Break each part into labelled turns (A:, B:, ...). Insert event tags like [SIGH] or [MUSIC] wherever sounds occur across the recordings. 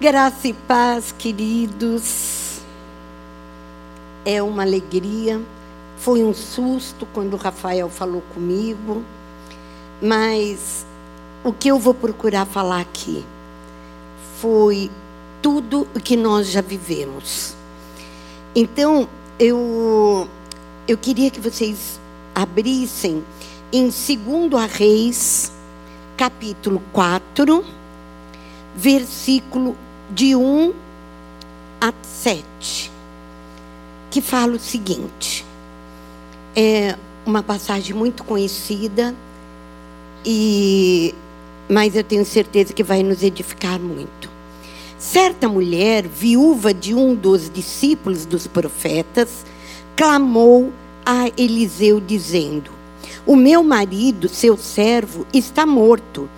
A: Graça e paz, queridos. É uma alegria. Foi um susto quando o Rafael falou comigo, mas o que eu vou procurar falar aqui foi tudo o que nós já vivemos. Então, eu eu queria que vocês abrissem em 2 Reis, capítulo 4, versículo de 1 a 7, que fala o seguinte: é uma passagem muito conhecida, e mas eu tenho certeza que vai nos edificar muito. Certa mulher, viúva de um dos discípulos dos profetas, clamou a Eliseu, dizendo: O meu marido, seu servo, está morto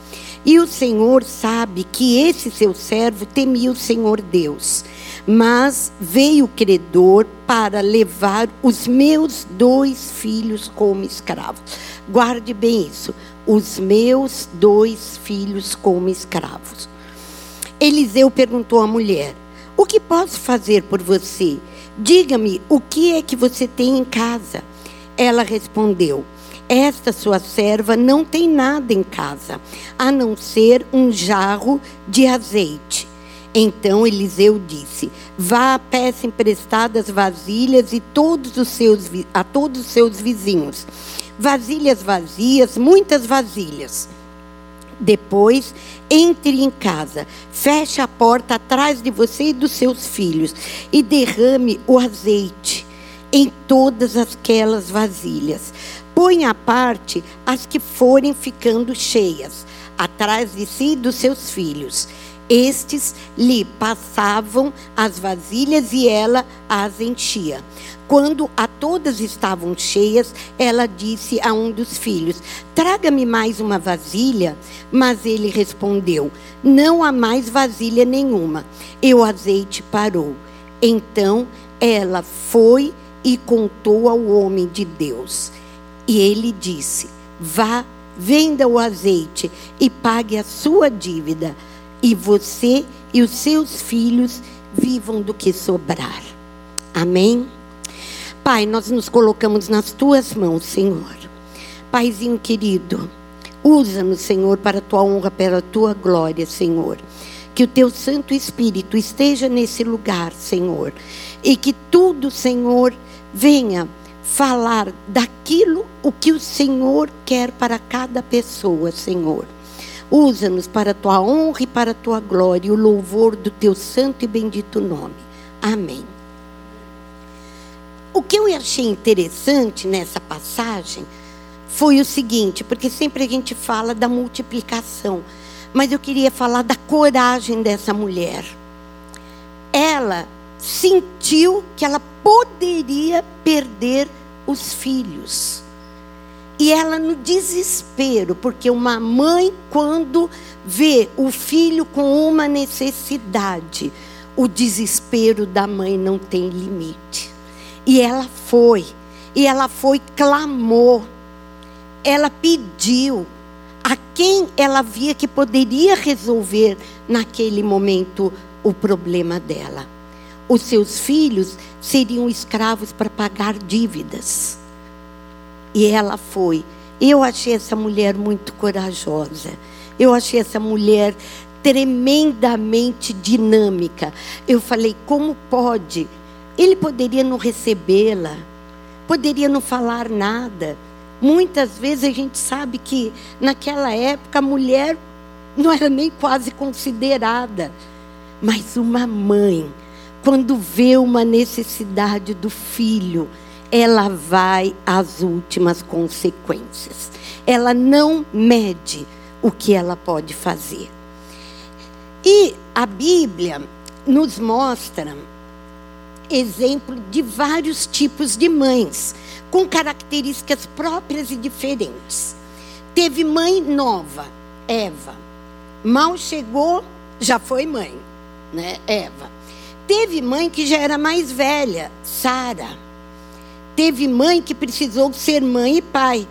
A: e o Senhor sabe que esse seu servo temia o Senhor Deus. Mas veio o credor para levar os meus dois filhos como escravos. Guarde bem isso. Os meus dois filhos como escravos. Eliseu perguntou à mulher: O que posso fazer por você? Diga-me o que é que você tem em casa. Ela respondeu: esta sua serva não tem nada em casa, a não ser um jarro de azeite. Então Eliseu disse: Vá, peça emprestadas vasilhas e todos os seus, a todos os seus vizinhos. Vasilhas vazias, muitas vasilhas. Depois, entre em casa, feche a porta atrás de você e dos seus filhos e derrame o azeite em todas aquelas vasilhas põe à parte as que forem ficando cheias, atrás de si e dos seus filhos. Estes lhe passavam as vasilhas e ela as enchia. Quando a todas estavam cheias, ela disse a um dos filhos: Traga-me mais uma vasilha. Mas ele respondeu: Não há mais vasilha nenhuma. E o azeite parou. Então ela foi e contou ao homem de Deus. E ele disse: Vá, venda o azeite e pague a sua dívida, e você e os seus filhos vivam do que sobrar. Amém? Pai, nós nos colocamos nas tuas mãos, Senhor. Paizinho querido, usa-nos, Senhor, para a tua honra, para a tua glória, Senhor. Que o teu Santo Espírito esteja nesse lugar, Senhor. E que tudo, Senhor, venha falar daquilo o que o Senhor quer para cada pessoa, Senhor. Usa-nos para a tua honra e para a tua glória e o louvor do teu santo e bendito nome. Amém. O que eu achei interessante nessa passagem foi o seguinte, porque sempre a gente fala da multiplicação, mas eu queria falar da coragem dessa mulher. Ela sentiu que ela poderia perder os filhos. E ela no desespero, porque uma mãe, quando vê o filho com uma necessidade, o desespero da mãe não tem limite. E ela foi, e ela foi, clamou, ela pediu a quem ela via que poderia resolver naquele momento o problema dela os seus filhos seriam escravos para pagar dívidas. E ela foi. Eu achei essa mulher muito corajosa. Eu achei essa mulher tremendamente dinâmica. Eu falei, como pode? Ele poderia não recebê-la, poderia não falar nada. Muitas vezes a gente sabe que naquela época a mulher não era nem quase considerada. Mas uma mãe quando vê uma necessidade do filho, ela vai às últimas consequências. Ela não mede o que ela pode fazer. E a Bíblia nos mostra exemplo de vários tipos de mães, com características próprias e diferentes. Teve mãe nova, Eva. Mal chegou, já foi mãe, né? Eva. Teve mãe que já era mais velha, Sara. Teve mãe que precisou ser mãe e pai.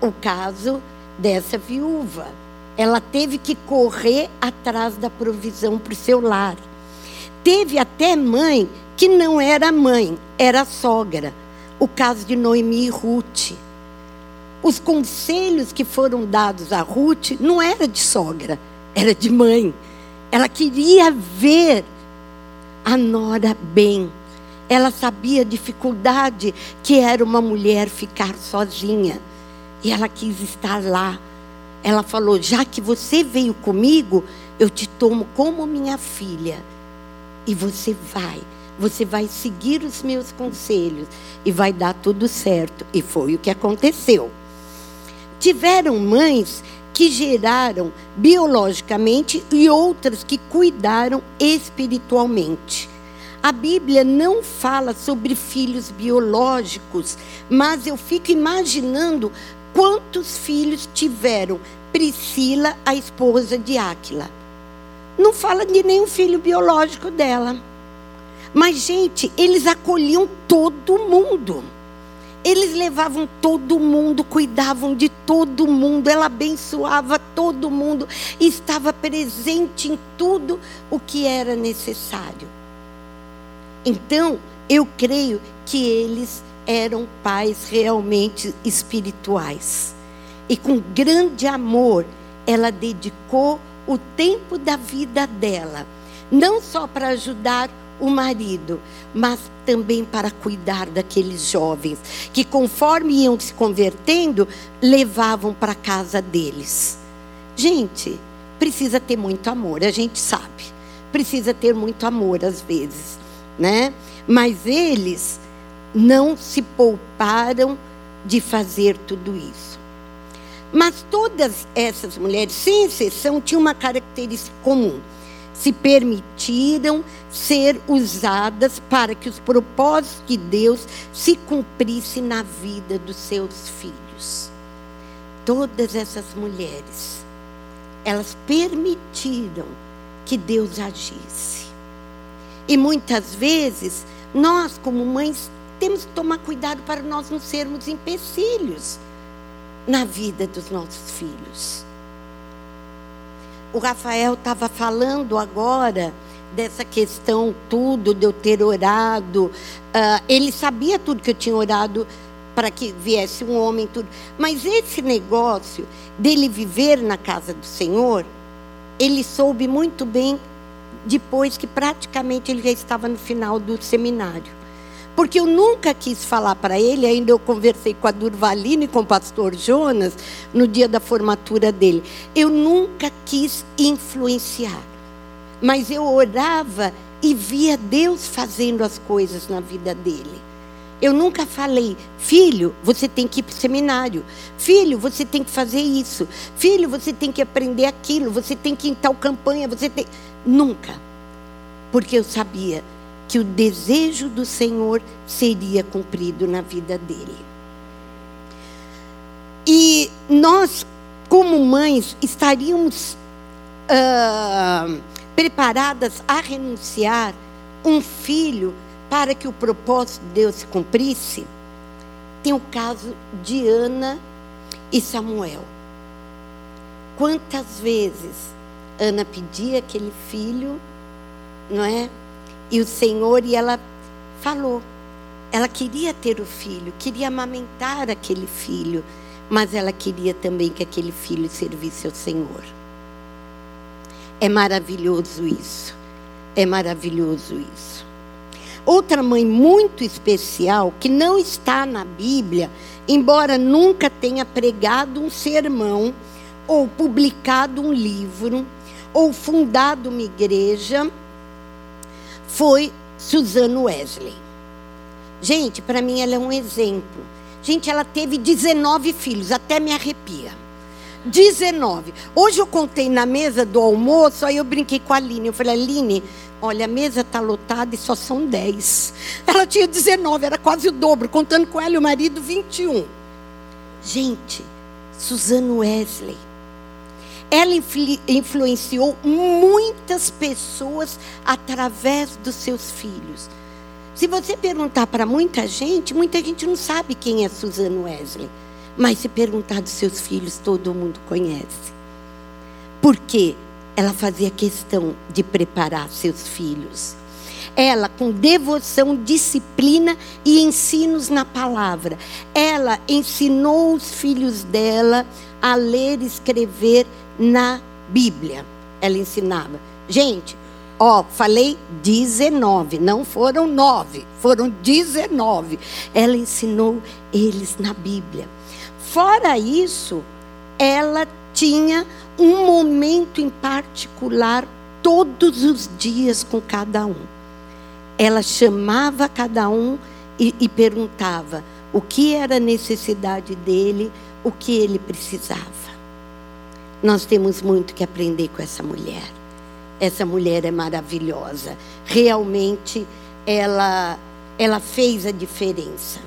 A: O caso dessa viúva, Ela teve que correr atrás da provisão para o seu lar. Teve até mãe que não era mãe, era sogra. O caso de Noemi e Ruth. Os conselhos que foram dados a Ruth não era de sogra, era de mãe. Ela queria ver a nora bem. Ela sabia a dificuldade que era uma mulher ficar sozinha. E ela quis estar lá. Ela falou: Já que você veio comigo, eu te tomo como minha filha. E você vai. Você vai seguir os meus conselhos e vai dar tudo certo. E foi o que aconteceu. Tiveram mães que geraram biologicamente e outras que cuidaram espiritualmente. A Bíblia não fala sobre filhos biológicos, mas eu fico imaginando quantos filhos tiveram Priscila, a esposa de Áquila. Não fala de nenhum filho biológico dela. Mas, gente, eles acolhiam todo mundo. Eles levavam todo mundo, cuidavam de todo mundo, ela abençoava todo mundo, estava presente em tudo o que era necessário. Então, eu creio que eles eram pais realmente espirituais. E com grande amor, ela dedicou o tempo da vida dela, não só para ajudar o marido, mas também para cuidar daqueles jovens que, conforme iam se convertendo, levavam para casa deles. Gente, precisa ter muito amor, a gente sabe. Precisa ter muito amor às vezes, né? Mas eles não se pouparam de fazer tudo isso. Mas todas essas mulheres, sem exceção, tinham uma característica comum se permitiram ser usadas para que os propósitos de Deus se cumprissem na vida dos seus filhos. Todas essas mulheres, elas permitiram que Deus agisse. E muitas vezes, nós, como mães, temos que tomar cuidado para nós não sermos empecilhos na vida dos nossos filhos o Rafael estava falando agora dessa questão tudo de eu ter orado. Uh, ele sabia tudo que eu tinha orado para que viesse um homem tudo. Mas esse negócio dele viver na casa do Senhor, ele soube muito bem depois que praticamente ele já estava no final do seminário. Porque eu nunca quis falar para ele, ainda eu conversei com a Durvalina e com o pastor Jonas no dia da formatura dele. Eu nunca quis influenciar. Mas eu orava e via Deus fazendo as coisas na vida dele. Eu nunca falei, filho, você tem que ir para o seminário. Filho, você tem que fazer isso. Filho, você tem que aprender aquilo. Você tem que ir em tal campanha. Você tem. Nunca. Porque eu sabia que o desejo do Senhor seria cumprido na vida dele. E nós, como mães, estaríamos uh, preparadas a renunciar um filho para que o propósito de Deus se cumprisse? Tem o caso de Ana e Samuel. Quantas vezes Ana pedia aquele filho, não é? E o Senhor, e ela falou. Ela queria ter o filho, queria amamentar aquele filho, mas ela queria também que aquele filho servisse ao Senhor. É maravilhoso isso. É maravilhoso isso. Outra mãe muito especial, que não está na Bíblia, embora nunca tenha pregado um sermão, ou publicado um livro, ou fundado uma igreja, foi Suzano Wesley. Gente, para mim ela é um exemplo. Gente, ela teve 19 filhos, até me arrepia. 19. Hoje eu contei na mesa do almoço, aí eu brinquei com a Aline. Eu falei, Aline, olha, a mesa está lotada e só são 10. Ela tinha 19, era quase o dobro, contando com ela e o marido, 21. Gente, Suzano Wesley ela influ influenciou muitas pessoas através dos seus filhos. Se você perguntar para muita gente, muita gente não sabe quem é Suzano Wesley. Mas se perguntar dos seus filhos, todo mundo conhece. Porque ela fazia questão de preparar seus filhos. Ela, com devoção, disciplina e ensinos na palavra, ela ensinou os filhos dela a ler e escrever na Bíblia. Ela ensinava. Gente, ó, falei 19, não foram nove, foram 19. Ela ensinou eles na Bíblia. Fora isso, ela tinha um momento em particular todos os dias com cada um. Ela chamava cada um e, e perguntava o que era a necessidade dele, o que ele precisava. Nós temos muito que aprender com essa mulher. Essa mulher é maravilhosa. Realmente ela ela fez a diferença.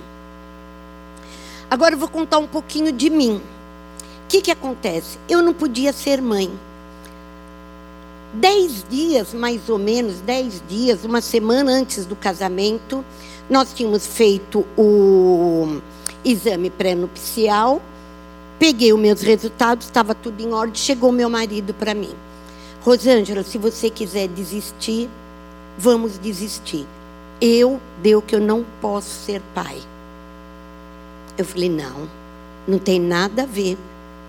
A: Agora eu vou contar um pouquinho de mim. O que, que acontece? Eu não podia ser mãe. Dez dias, mais ou menos, dez dias, uma semana antes do casamento, nós tínhamos feito o exame pré-nupcial Peguei os meus resultados, estava tudo em ordem. Chegou meu marido para mim. Rosângela, se você quiser desistir, vamos desistir. Eu deu que eu não posso ser pai. Eu falei: não, não tem nada a ver.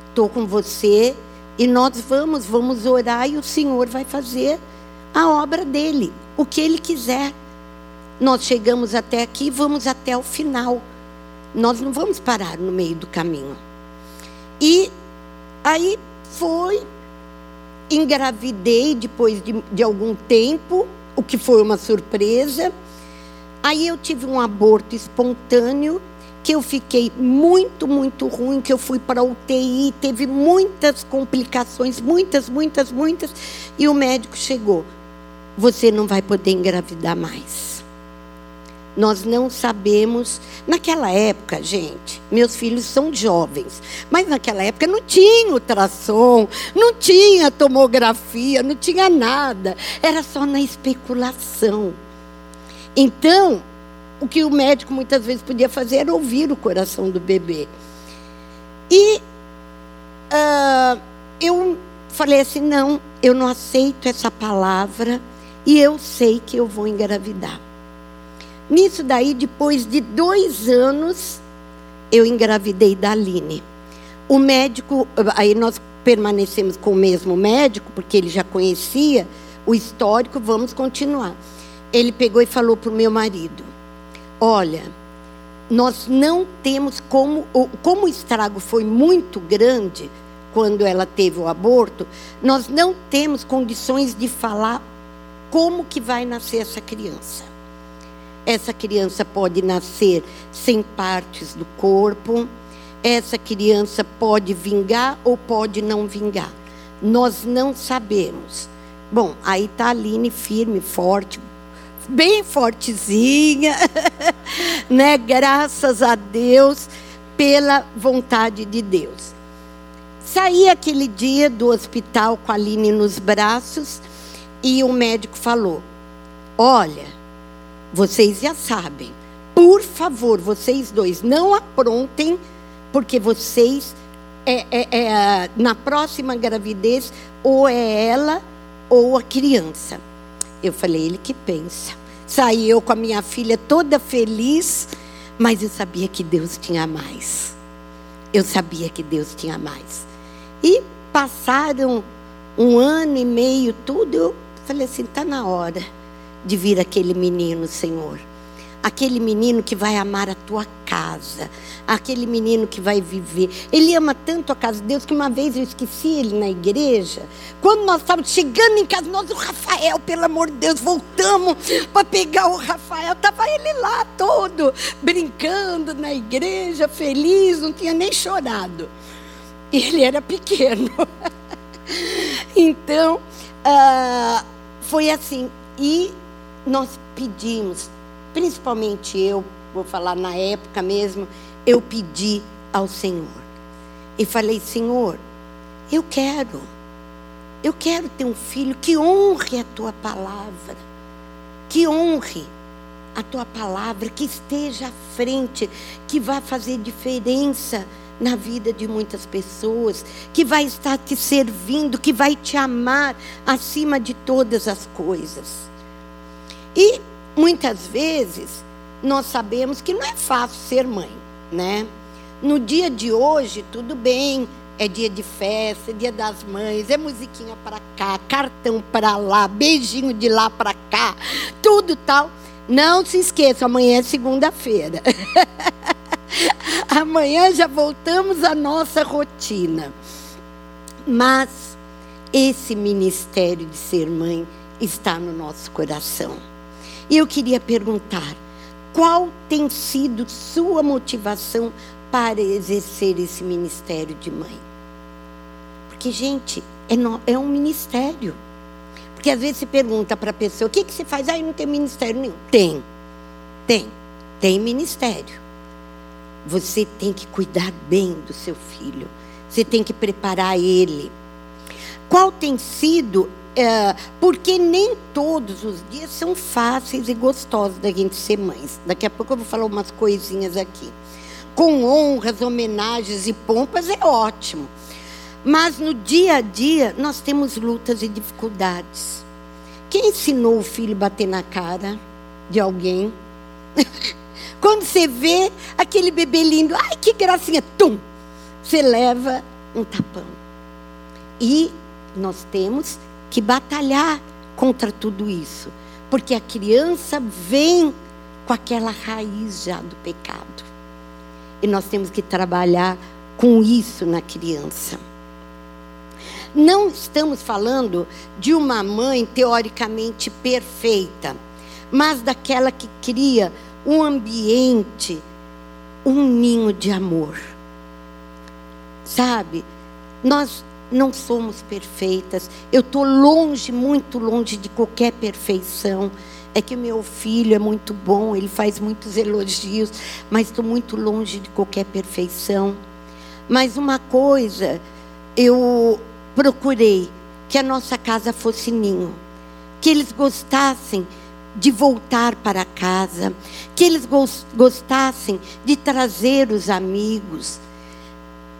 A: Estou com você e nós vamos, vamos orar e o Senhor vai fazer a obra dele, o que ele quiser. Nós chegamos até aqui, vamos até o final. Nós não vamos parar no meio do caminho. E aí foi, engravidei depois de, de algum tempo, o que foi uma surpresa. Aí eu tive um aborto espontâneo, que eu fiquei muito, muito ruim, que eu fui para UTI, teve muitas complicações, muitas, muitas, muitas, e o médico chegou. Você não vai poder engravidar mais. Nós não sabemos. Naquela época, gente, meus filhos são jovens, mas naquela época não tinha ultrassom, não tinha tomografia, não tinha nada. Era só na especulação. Então, o que o médico muitas vezes podia fazer era ouvir o coração do bebê. E uh, eu falei assim: não, eu não aceito essa palavra e eu sei que eu vou engravidar. Nisso daí, depois de dois anos, eu engravidei da Aline. O médico, aí nós permanecemos com o mesmo médico, porque ele já conhecia o histórico, vamos continuar. Ele pegou e falou para o meu marido: Olha, nós não temos como, como o estrago foi muito grande quando ela teve o aborto, nós não temos condições de falar como que vai nascer essa criança. Essa criança pode nascer sem partes do corpo. Essa criança pode vingar ou pode não vingar. Nós não sabemos. Bom, aí está a Aline firme, forte, bem fortezinha, [LAUGHS] né? Graças a Deus pela vontade de Deus. Saí aquele dia do hospital com a Aline nos braços e o médico falou: Olha, vocês já sabem. Por favor, vocês dois, não aprontem, porque vocês, é, é, é, na próxima gravidez, ou é ela ou a criança. Eu falei, ele que pensa. Saí eu com a minha filha toda feliz, mas eu sabia que Deus tinha mais. Eu sabia que Deus tinha mais. E passaram um ano e meio, tudo, eu falei assim, está na hora de vir aquele menino, Senhor. Aquele menino que vai amar a tua casa, aquele menino que vai viver. Ele ama tanto a casa de Deus que uma vez eu esqueci ele na igreja. Quando nós estávamos chegando em casa, nós, o Rafael, pelo amor de Deus, voltamos para pegar o Rafael. Estava ele lá todo, brincando na igreja, feliz, não tinha nem chorado. E ele era pequeno. [LAUGHS] então, uh, foi assim. E nós pedimos, principalmente eu, vou falar na época mesmo, eu pedi ao Senhor. E falei, Senhor, eu quero, eu quero ter um filho que honre a tua palavra, que honre a tua palavra, que esteja à frente, que vá fazer diferença na vida de muitas pessoas, que vai estar te servindo, que vai te amar acima de todas as coisas. E muitas vezes nós sabemos que não é fácil ser mãe, né? No dia de hoje, tudo bem, é dia de festa, é dia das mães, é musiquinha para cá, cartão para lá, beijinho de lá para cá, tudo tal. Não se esqueça, amanhã é segunda-feira. [LAUGHS] amanhã já voltamos à nossa rotina. Mas esse ministério de ser mãe está no nosso coração. E eu queria perguntar: qual tem sido sua motivação para exercer esse ministério de mãe? Porque, gente, é, no, é um ministério. Porque às vezes se pergunta para a pessoa: o que, que você faz? Ah, eu não tenho ministério nenhum. Tem, tem, tem ministério. Você tem que cuidar bem do seu filho. Você tem que preparar ele. Qual tem sido é, porque nem todos os dias são fáceis e gostosos da gente ser mães. Daqui a pouco eu vou falar umas coisinhas aqui. Com honras, homenagens e pompas é ótimo. Mas no dia a dia nós temos lutas e dificuldades. Quem ensinou o filho a bater na cara de alguém? [LAUGHS] Quando você vê aquele bebê lindo, ai que gracinha, tum, você leva um tapão. E nós temos que batalhar contra tudo isso, porque a criança vem com aquela raiz já do pecado. E nós temos que trabalhar com isso na criança. Não estamos falando de uma mãe teoricamente perfeita, mas daquela que cria um ambiente, um ninho de amor. Sabe? Nós não somos perfeitas. Eu estou longe, muito longe de qualquer perfeição. É que meu filho é muito bom, ele faz muitos elogios, mas estou muito longe de qualquer perfeição. Mas uma coisa, eu procurei que a nossa casa fosse ninho, que eles gostassem de voltar para casa, que eles gostassem de trazer os amigos,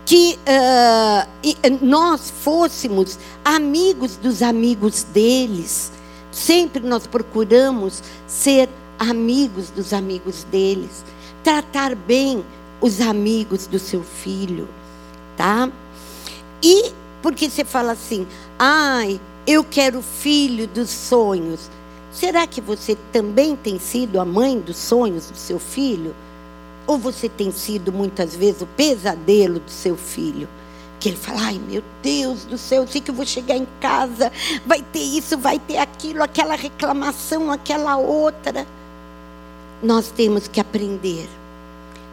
A: que uh, nós fôssemos amigos dos amigos deles. Sempre nós procuramos ser amigos dos amigos deles, tratar bem os amigos do seu filho, tá? E porque você fala assim, ai, eu quero filho dos sonhos. Será que você também tem sido a mãe dos sonhos do seu filho? Ou você tem sido muitas vezes o pesadelo do seu filho? Que ele fala, ai meu Deus do céu, eu sei que eu vou chegar em casa, vai ter isso, vai ter aquilo, aquela reclamação, aquela outra. Nós temos que aprender.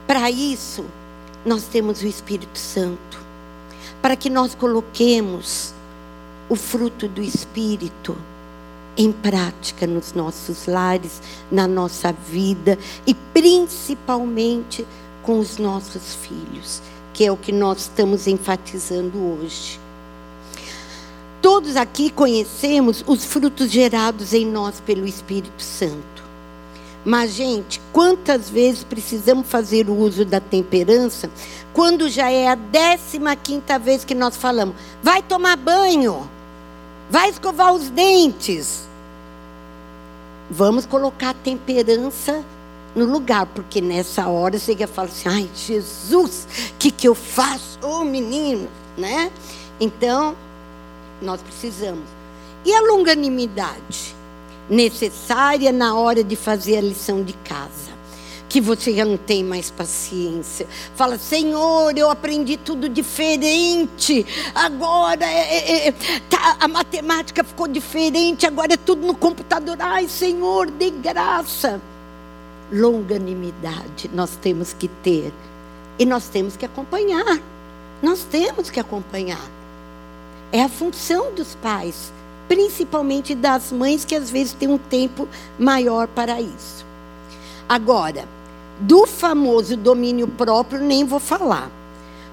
A: Para isso, nós temos o Espírito Santo. Para que nós coloquemos o fruto do Espírito em prática nos nossos lares, na nossa vida e principalmente com os nossos filhos, que é o que nós estamos enfatizando hoje. Todos aqui conhecemos os frutos gerados em nós pelo Espírito Santo. Mas, gente, quantas vezes precisamos fazer o uso da temperança quando já é a décima quinta vez que nós falamos, vai tomar banho? Vai escovar os dentes. Vamos colocar a temperança no lugar, porque nessa hora você ia falar assim: ai, Jesus, o que, que eu faço? Ô oh, menino, né? Então, nós precisamos. E a longanimidade? Necessária na hora de fazer a lição de casa que você já não tem mais paciência. Fala, Senhor, eu aprendi tudo diferente. Agora é, é, é, tá, a matemática ficou diferente. Agora é tudo no computador. Ai, Senhor, dê graça. Longanimidade nós temos que ter. E nós temos que acompanhar. Nós temos que acompanhar. É a função dos pais, principalmente das mães que às vezes têm um tempo maior para isso. Agora, do famoso domínio próprio, nem vou falar.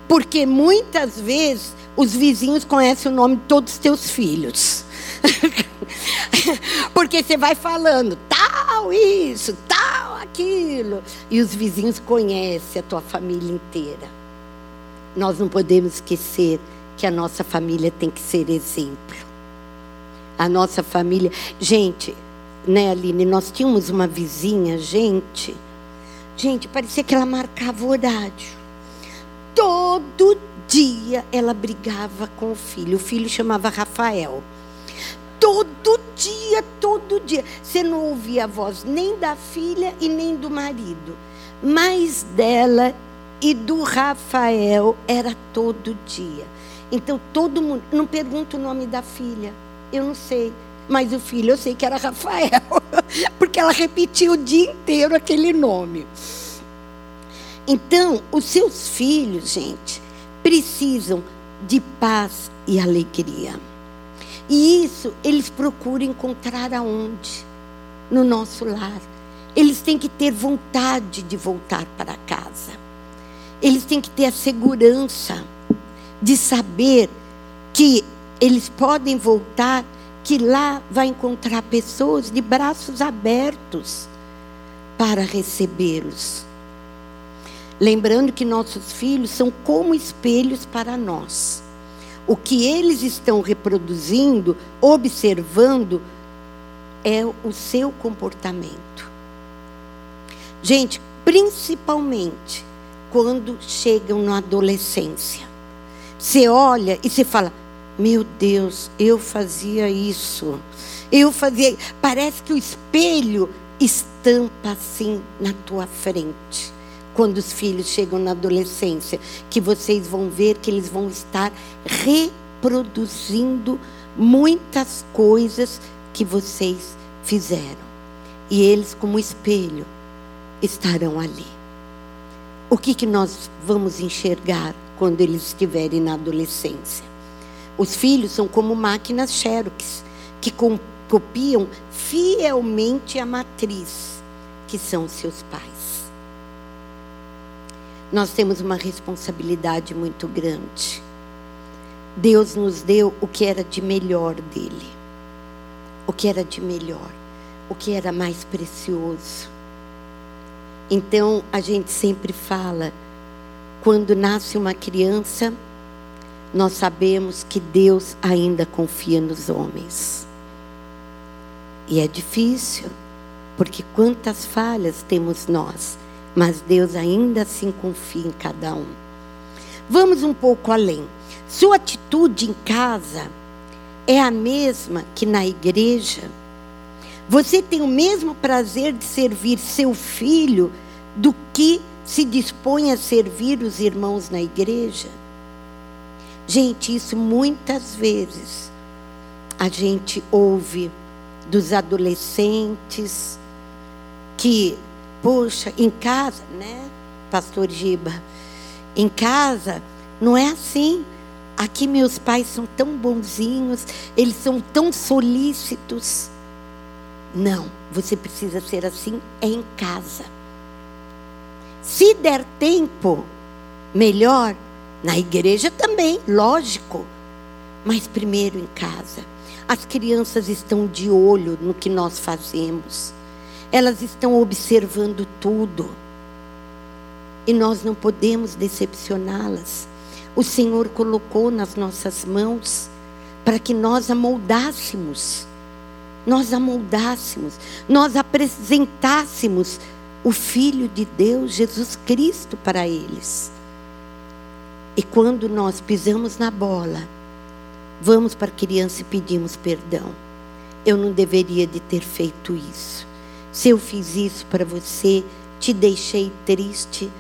A: Porque muitas vezes os vizinhos conhecem o nome de todos os teus filhos. [LAUGHS] Porque você vai falando tal isso, tal aquilo. E os vizinhos conhecem a tua família inteira. nós não podemos esquecer que a nossa família tem que ser exemplo. A nossa família. Gente, né, Aline? Nós tínhamos uma vizinha, gente. Gente, parecia que ela marcava o horário. Todo dia ela brigava com o filho. O filho chamava Rafael. Todo dia, todo dia. Você não ouvia a voz nem da filha e nem do marido, mas dela e do Rafael era todo dia. Então todo mundo. Não pergunta o nome da filha, eu não sei. Mas o filho eu sei que era Rafael, [LAUGHS] porque ela repetia o dia inteiro aquele nome. Então, os seus filhos, gente, precisam de paz e alegria. E isso eles procuram encontrar aonde? No nosso lar. Eles têm que ter vontade de voltar para casa. Eles têm que ter a segurança de saber que eles podem voltar, que lá vai encontrar pessoas de braços abertos para recebê-los. Lembrando que nossos filhos são como espelhos para nós o que eles estão reproduzindo, observando, é o seu comportamento. Gente, principalmente quando chegam na adolescência. Você olha e você fala: Meu Deus, eu fazia isso. Eu fazia. Parece que o espelho estampa assim na tua frente quando os filhos chegam na adolescência, que vocês vão ver que eles vão estar reproduzindo muitas coisas que vocês fizeram. E eles, como espelho, estarão ali. O que, que nós vamos enxergar quando eles estiverem na adolescência? Os filhos são como máquinas Xerox, que copiam fielmente a matriz, que são seus pais nós temos uma responsabilidade muito grande. Deus nos deu o que era de melhor dele, o que era de melhor, o que era mais precioso. Então a gente sempre fala, quando nasce uma criança, nós sabemos que Deus ainda confia nos homens. E é difícil, porque quantas falhas temos nós mas Deus ainda assim confia em cada um. Vamos um pouco além. Sua atitude em casa é a mesma que na igreja? Você tem o mesmo prazer de servir seu filho do que se dispõe a servir os irmãos na igreja? Gente, isso muitas vezes a gente ouve dos adolescentes que Poxa, em casa, né, pastor Giba? Em casa não é assim. Aqui meus pais são tão bonzinhos, eles são tão solícitos. Não, você precisa ser assim é em casa. Se der tempo, melhor, na igreja também, lógico. Mas primeiro em casa. As crianças estão de olho no que nós fazemos elas estão observando tudo. E nós não podemos decepcioná-las. O Senhor colocou nas nossas mãos para que nós amoldássemos. Nós amoldássemos, nós apresentássemos o Filho de Deus, Jesus Cristo, para eles. E quando nós pisamos na bola, vamos para a criança e pedimos perdão. Eu não deveria de ter feito isso. Se eu fiz isso para você, te deixei triste,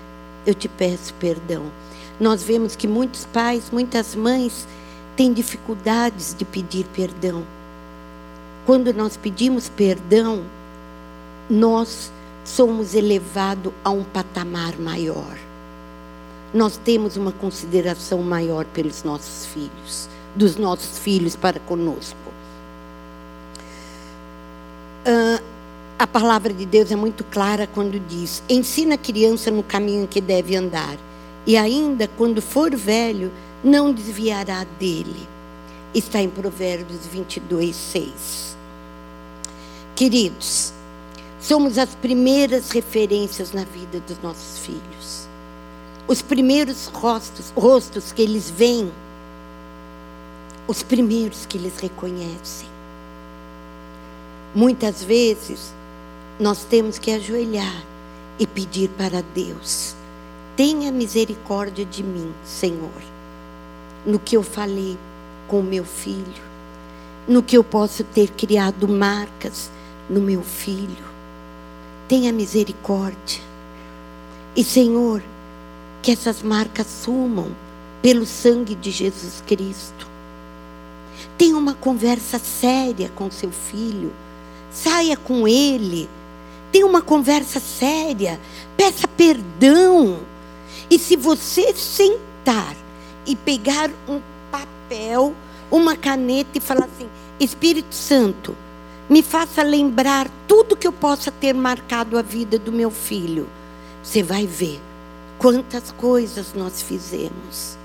A: eu te peço perdão. Nós vemos que muitos pais, muitas mães têm dificuldades de pedir perdão. Quando nós pedimos perdão, nós somos elevados a um patamar maior. Nós temos uma consideração maior pelos nossos filhos, dos nossos filhos para conosco. Uh, a palavra de Deus é muito clara quando diz: ensina a criança no caminho que deve andar, e ainda quando for velho, não desviará dele. Está em Provérbios 22, 6. Queridos, somos as primeiras referências na vida dos nossos filhos. Os primeiros rostos, rostos que eles veem, os primeiros que eles reconhecem. Muitas vezes, nós temos que ajoelhar e pedir para Deus: tenha misericórdia de mim, Senhor, no que eu falei com o meu filho, no que eu posso ter criado marcas no meu filho. Tenha misericórdia. E, Senhor, que essas marcas sumam pelo sangue de Jesus Cristo. Tenha uma conversa séria com seu filho. Saia com ele. Tenha uma conversa séria. Peça perdão. E se você sentar e pegar um papel, uma caneta e falar assim: Espírito Santo, me faça lembrar tudo que eu possa ter marcado a vida do meu filho. Você vai ver quantas coisas nós fizemos.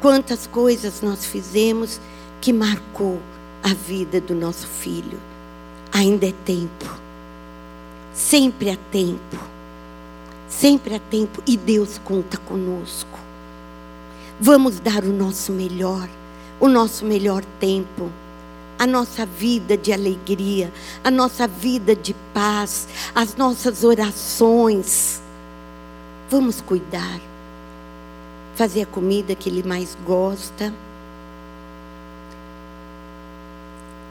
A: Quantas coisas nós fizemos que marcou a vida do nosso filho. Ainda é tempo. Sempre há tempo. Sempre há tempo e Deus conta conosco. Vamos dar o nosso melhor, o nosso melhor tempo a nossa vida de alegria, a nossa vida de paz, as nossas orações. Vamos cuidar, fazer a comida que ele mais gosta.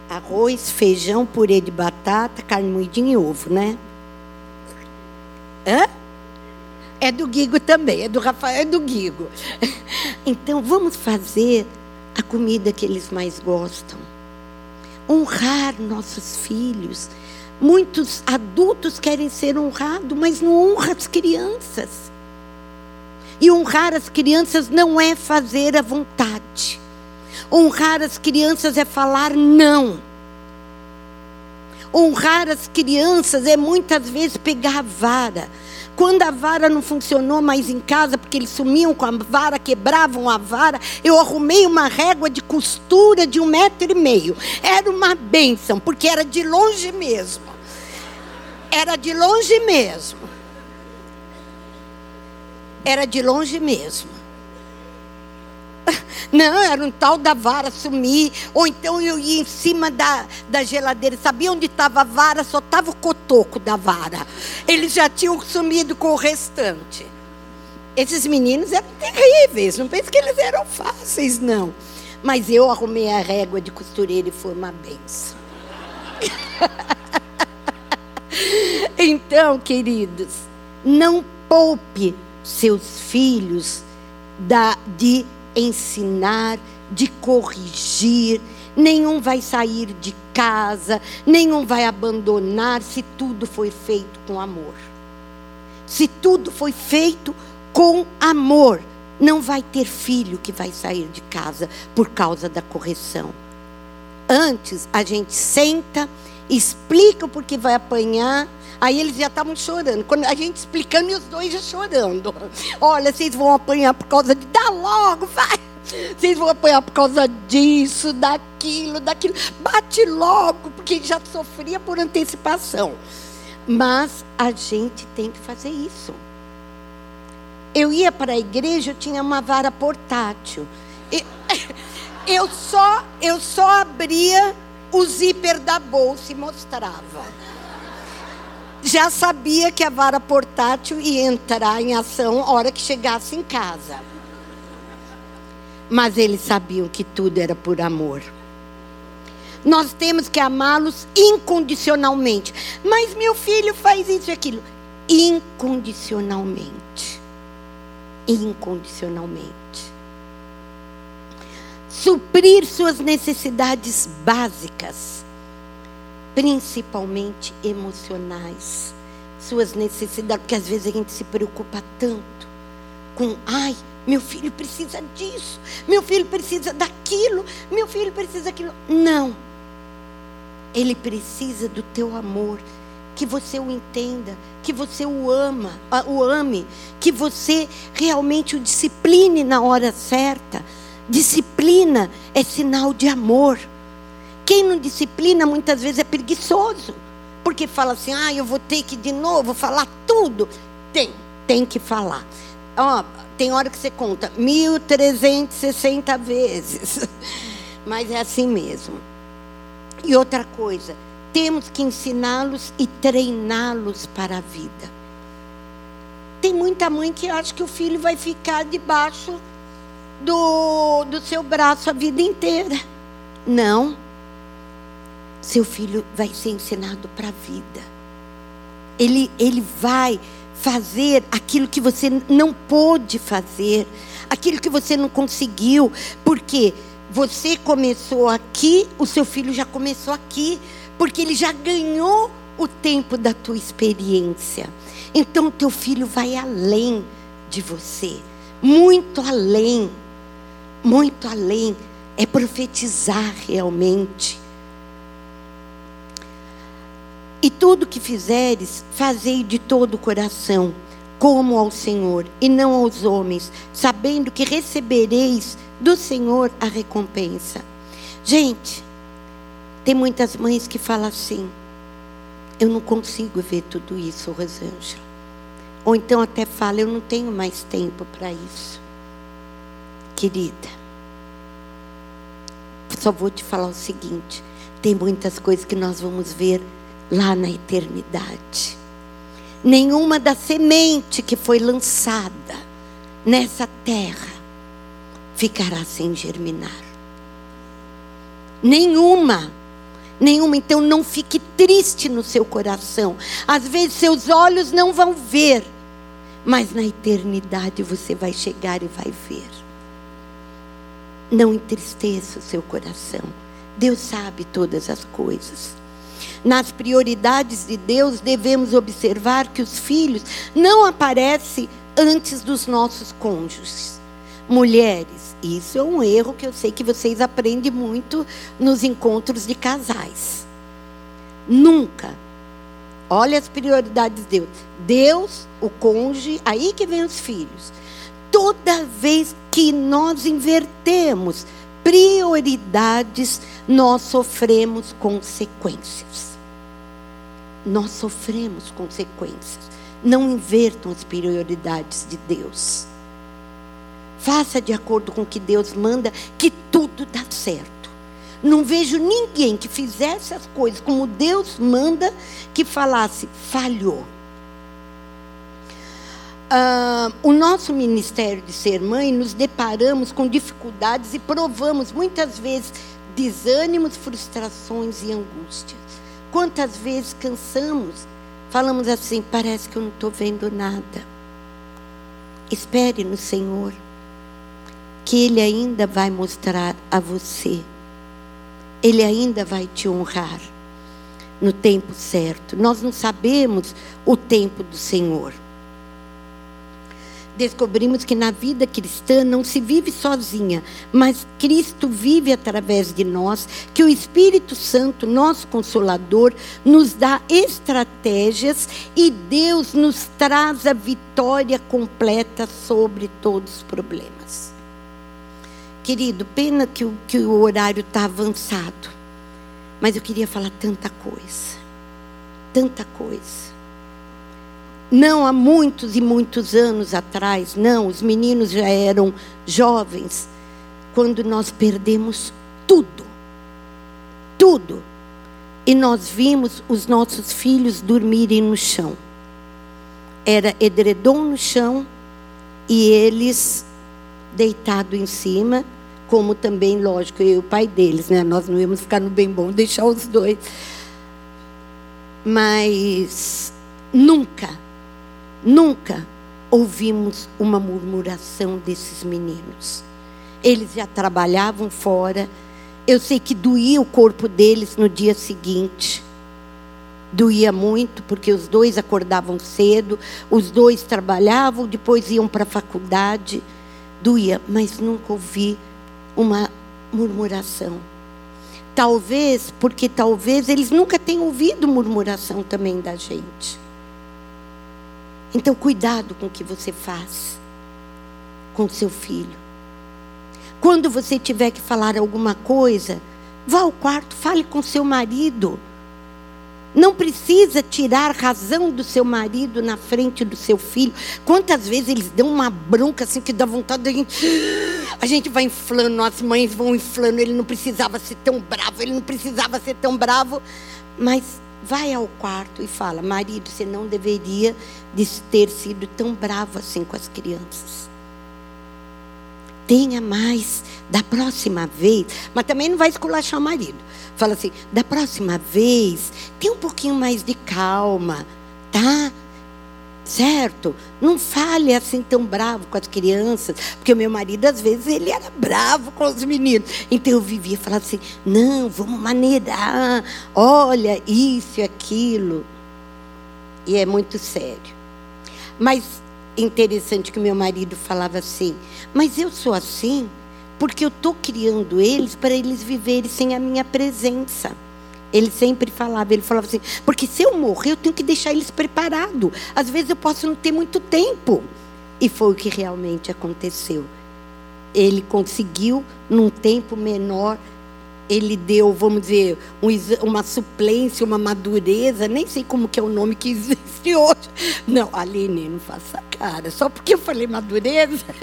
A: Arroz, feijão, purê de batata, carne moidinha e ovo, né? Hã? É do Guigo também, é do Rafael, é do Guigo. [LAUGHS] Então vamos fazer a comida que eles mais gostam honrar nossos filhos. Muitos adultos querem ser honrados, mas não honram as crianças. E honrar as crianças não é fazer a vontade. Honrar as crianças é falar não. Honrar as crianças é muitas vezes pegar a vara quando a vara não funcionou mais em casa, porque eles sumiam com a vara, quebravam a vara, eu arrumei uma régua de costura de um metro e meio. Era uma bênção, porque era de longe mesmo. Era de longe mesmo. Era de longe mesmo. [LAUGHS] Não, era um tal da vara sumir. Ou então eu ia em cima da, da geladeira. Sabia onde estava a vara? Só estava o cotoco da vara. Eles já tinham sumido com o restante. Esses meninos eram terríveis. Não pense que eles eram fáceis, não. Mas eu arrumei a régua de costureira e foi uma benção. [LAUGHS] então, queridos, não poupe seus filhos da, de ensinar, de corrigir. Nenhum vai sair de casa, nenhum vai abandonar se tudo foi feito com amor. Se tudo foi feito com amor, não vai ter filho que vai sair de casa por causa da correção. Antes a gente senta, explica o porquê vai apanhar, Aí eles já estavam chorando. Quando a gente explicando e os dois já chorando. [LAUGHS] Olha, vocês vão apanhar por causa de. Dá logo, vai. Vocês vão apanhar por causa disso, daquilo, daquilo. Bate logo, porque já sofria por antecipação. Mas a gente tem que fazer isso. Eu ia para a igreja, eu tinha uma vara portátil. [LAUGHS] Eu só, eu só abria o zíper da bolsa e mostrava já sabia que a vara portátil ia entrar em ação hora que chegasse em casa. Mas eles sabiam que tudo era por amor. Nós temos que amá-los incondicionalmente. Mas meu filho faz isso e aquilo. Incondicionalmente. Incondicionalmente. Suprir suas necessidades básicas principalmente emocionais, suas necessidades, porque às vezes a gente se preocupa tanto com, ai, meu filho precisa disso, meu filho precisa daquilo, meu filho precisa daquilo. Não. Ele precisa do teu amor, que você o entenda, que você o ama, o ame, que você realmente o discipline na hora certa. Disciplina é sinal de amor. Quem não disciplina muitas vezes é preguiçoso. Porque fala assim: ah, eu vou ter que de novo falar tudo. Tem, tem que falar. Ó, tem hora que você conta 1360 vezes. [LAUGHS] Mas é assim mesmo. E outra coisa, temos que ensiná-los e treiná-los para a vida. Tem muita mãe que acha que o filho vai ficar debaixo do, do seu braço a vida inteira. Não. Seu filho vai ser ensinado para a vida. Ele, ele vai fazer aquilo que você não pôde fazer, aquilo que você não conseguiu, porque você começou aqui, o seu filho já começou aqui, porque ele já ganhou o tempo da tua experiência. Então, teu filho vai além de você, muito além, muito além. É profetizar realmente. E tudo que fizeres, fazei de todo o coração, como ao Senhor, e não aos homens, sabendo que recebereis do Senhor a recompensa. Gente, tem muitas mães que falam assim: eu não consigo ver tudo isso, Rosângela. Ou então até fala: eu não tenho mais tempo para isso. Querida, só vou te falar o seguinte: tem muitas coisas que nós vamos ver lá na eternidade. Nenhuma da semente que foi lançada nessa terra ficará sem germinar. Nenhuma. Nenhuma. Então não fique triste no seu coração. Às vezes seus olhos não vão ver, mas na eternidade você vai chegar e vai ver. Não entristeça o seu coração. Deus sabe todas as coisas. Nas prioridades de Deus, devemos observar que os filhos não aparecem antes dos nossos cônjuges. Mulheres, isso é um erro que eu sei que vocês aprendem muito nos encontros de casais. Nunca. Olha as prioridades de Deus. Deus, o cônjuge, aí que vem os filhos. Toda vez que nós invertemos prioridades, nós sofremos consequências. Nós sofremos consequências. Não invertam as prioridades de Deus. Faça de acordo com o que Deus manda, que tudo dá certo. Não vejo ninguém que fizesse as coisas como Deus manda, que falasse, falhou. Uh, o nosso ministério de ser mãe, nos deparamos com dificuldades e provamos muitas vezes desânimos, frustrações e angústias. Quantas vezes cansamos, falamos assim: parece que eu não estou vendo nada. Espere no Senhor, que Ele ainda vai mostrar a você, Ele ainda vai te honrar no tempo certo. Nós não sabemos o tempo do Senhor descobrimos que na vida cristã não se vive sozinha, mas Cristo vive através de nós, que o Espírito Santo, nosso consolador, nos dá estratégias e Deus nos traz a vitória completa sobre todos os problemas. Querido, pena que o, que o horário está avançado, mas eu queria falar tanta coisa, tanta coisa. Não há muitos e muitos anos atrás, não, os meninos já eram jovens, quando nós perdemos tudo. Tudo. E nós vimos os nossos filhos dormirem no chão. Era edredom no chão e eles deitados em cima, como também, lógico, eu e o pai deles, né? Nós não íamos ficar no bem bom deixar os dois. Mas nunca Nunca ouvimos uma murmuração desses meninos. Eles já trabalhavam fora. Eu sei que doía o corpo deles no dia seguinte. Doía muito, porque os dois acordavam cedo, os dois trabalhavam, depois iam para a faculdade. Doía, mas nunca ouvi uma murmuração. Talvez, porque talvez eles nunca tenham ouvido murmuração também da gente. Então, cuidado com o que você faz com seu filho. Quando você tiver que falar alguma coisa, vá ao quarto, fale com seu marido. Não precisa tirar razão do seu marido na frente do seu filho. Quantas vezes eles dão uma bronca assim que dá vontade da gente. A gente vai inflando, as mães vão inflando. Ele não precisava ser tão bravo, ele não precisava ser tão bravo. Mas vai ao quarto e fala: marido, você não deveria ter sido tão bravo assim com as crianças. Tenha mais da próxima vez, mas também não vai esculachar o marido fala assim: da próxima vez, tem um pouquinho mais de calma, tá? Certo? Não fale assim tão bravo com as crianças, porque o meu marido, às vezes, ele era bravo com os meninos. Então eu vivia falando assim: não, vamos maneirar, olha isso e aquilo. E é muito sério. Mas interessante que meu marido falava assim: mas eu sou assim porque eu estou criando eles para eles viverem sem a minha presença. Ele sempre falava, ele falava assim, porque se eu morrer, eu tenho que deixar eles preparados. Às vezes eu posso não ter muito tempo. E foi o que realmente aconteceu. Ele conseguiu, num tempo menor, ele deu, vamos dizer, um, uma suplência, uma madureza, nem sei como que é o nome que existe [LAUGHS] hoje. Não, Aline, não faça cara. Só porque eu falei madureza. [LAUGHS]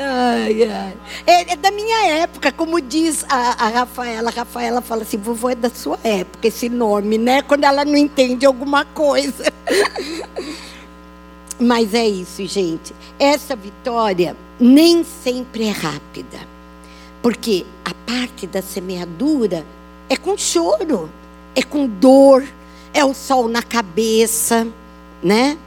A: Ai, ai. É, é, da minha época, como diz a, a Rafaela. A Rafaela fala assim: vovô é da sua época, esse nome, né? Quando ela não entende alguma coisa. [LAUGHS] Mas é isso, gente. Essa vitória nem sempre é rápida. Porque a parte da semeadura é com choro, é com dor, é o sol na cabeça, né?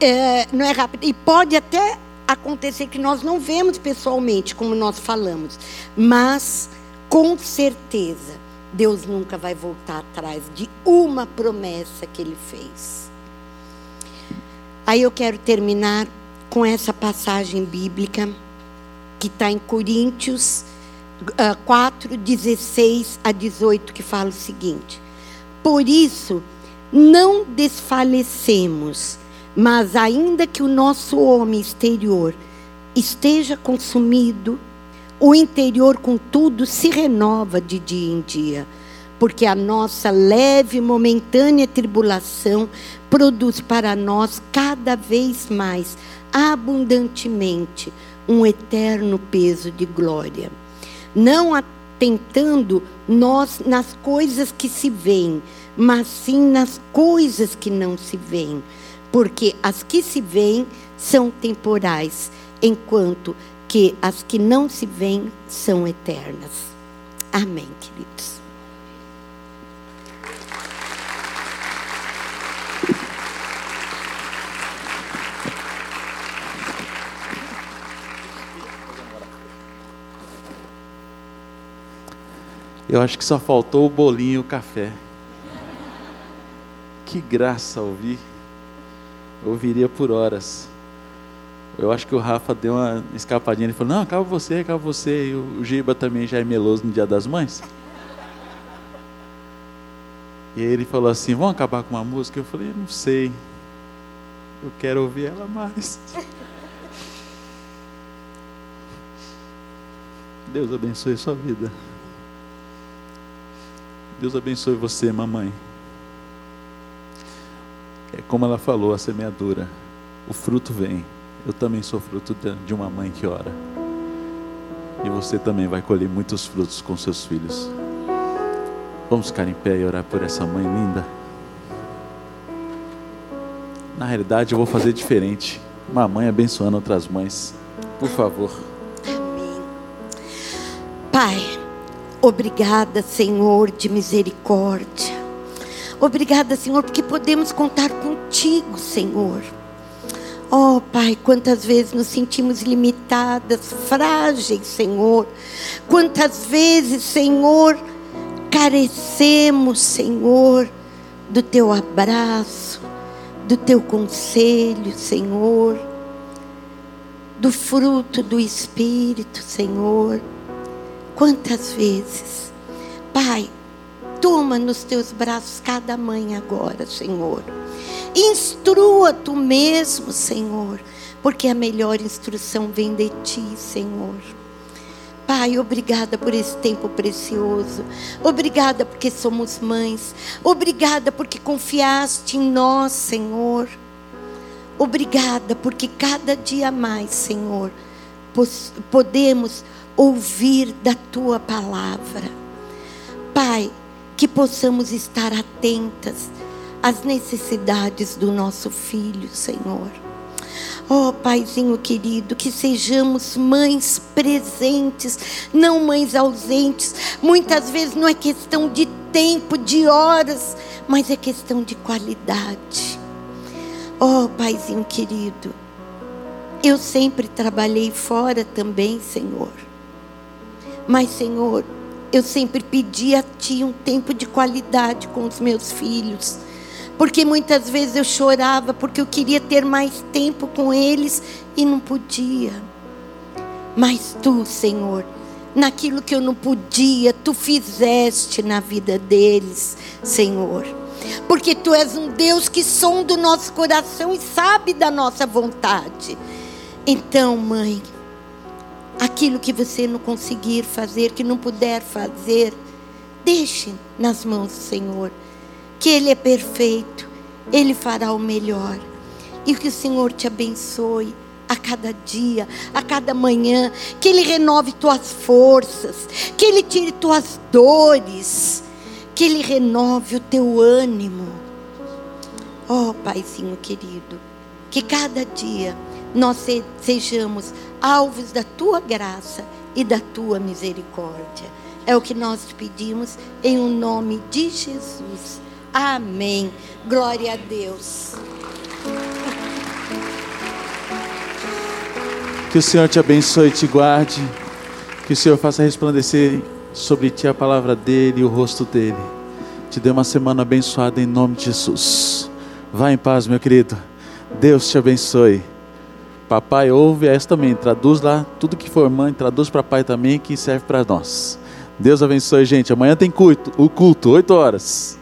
A: É, não é rápido. E pode até acontecer que nós não vemos pessoalmente, como nós falamos, mas com certeza Deus nunca vai voltar atrás de uma promessa que ele fez. Aí eu quero terminar com essa passagem bíblica que está em Coríntios uh, 4, 16 a 18, que fala o seguinte: Por isso, não desfalecemos mas ainda que o nosso homem exterior esteja consumido, o interior, contudo, se renova de dia em dia, porque a nossa leve e momentânea tribulação produz para nós cada vez mais abundantemente um eterno peso de glória. Não atentando nós nas coisas que se veem, mas sim nas coisas que não se veem porque as que se veem são temporais, enquanto que as que não se veem são eternas. Amém, queridos.
B: Eu acho que só faltou o bolinho e o café. Que graça ouvir ouviria por horas. Eu acho que o Rafa deu uma escapadinha. Ele falou: Não, acaba você, acaba você. E o Giba também já é meloso no dia das mães. E ele falou assim: Vamos acabar com uma música? Eu falei: Não sei. Eu quero ouvir ela mais. [LAUGHS] Deus abençoe sua vida. Deus abençoe você, mamãe. É como ela falou, a semeadura. O fruto vem. Eu também sou fruto de uma mãe que ora. E você também vai colher muitos frutos com seus filhos. Vamos ficar em pé e orar por essa mãe linda. Na realidade, eu vou fazer diferente. Uma mãe abençoando outras mães. Por favor.
A: Amém. Pai, obrigada, Senhor de misericórdia Obrigada, Senhor, porque podemos contar contigo, Senhor. Oh, Pai, quantas vezes nos sentimos limitadas, frágeis, Senhor. Quantas vezes, Senhor, carecemos, Senhor, do teu abraço, do teu conselho, Senhor, do fruto do Espírito, Senhor. Quantas vezes, Pai, Toma nos teus braços cada mãe agora, Senhor. Instrua tu mesmo, Senhor, porque a melhor instrução vem de ti, Senhor. Pai, obrigada por esse tempo precioso. Obrigada porque somos mães. Obrigada porque confiaste em nós, Senhor. Obrigada porque cada dia mais, Senhor, podemos ouvir da tua palavra. Pai, que possamos estar atentas às necessidades do nosso filho, Senhor. Oh, Paizinho querido, que sejamos mães presentes, não mães ausentes. Muitas vezes não é questão de tempo, de horas, mas é questão de qualidade. Oh, Paizinho querido, eu sempre trabalhei fora também, Senhor. Mas, Senhor, eu sempre pedi a Ti um tempo de qualidade com os meus filhos porque muitas vezes eu chorava porque eu queria ter mais tempo com eles e não podia. Mas tu, Senhor, naquilo que eu não podia, tu fizeste na vida deles, Senhor. Porque tu és um Deus que sonda o nosso coração e sabe da nossa vontade. Então, mãe, aquilo que você não conseguir fazer, que não puder fazer, deixe nas mãos do Senhor que Ele é perfeito, Ele fará o melhor. E que o Senhor te abençoe a cada dia, a cada manhã, que Ele renove tuas forças, que Ele tire tuas dores, que Ele renove o teu ânimo. Oh, Paizinho querido, que cada dia nós sejamos alvos da tua graça e da tua misericórdia. É o que nós te pedimos em o um nome de Jesus. Amém. Glória a Deus.
B: Que o Senhor te abençoe e te guarde. Que o Senhor faça resplandecer sobre ti a palavra dele e o rosto dele. Te dê uma semana abençoada em nome de Jesus. Vá em paz, meu querido. Deus te abençoe. Papai ouve essa também. Traduz lá tudo que for mãe, traduz para pai também, que serve para nós. Deus abençoe, gente. Amanhã tem culto, o culto, 8 horas.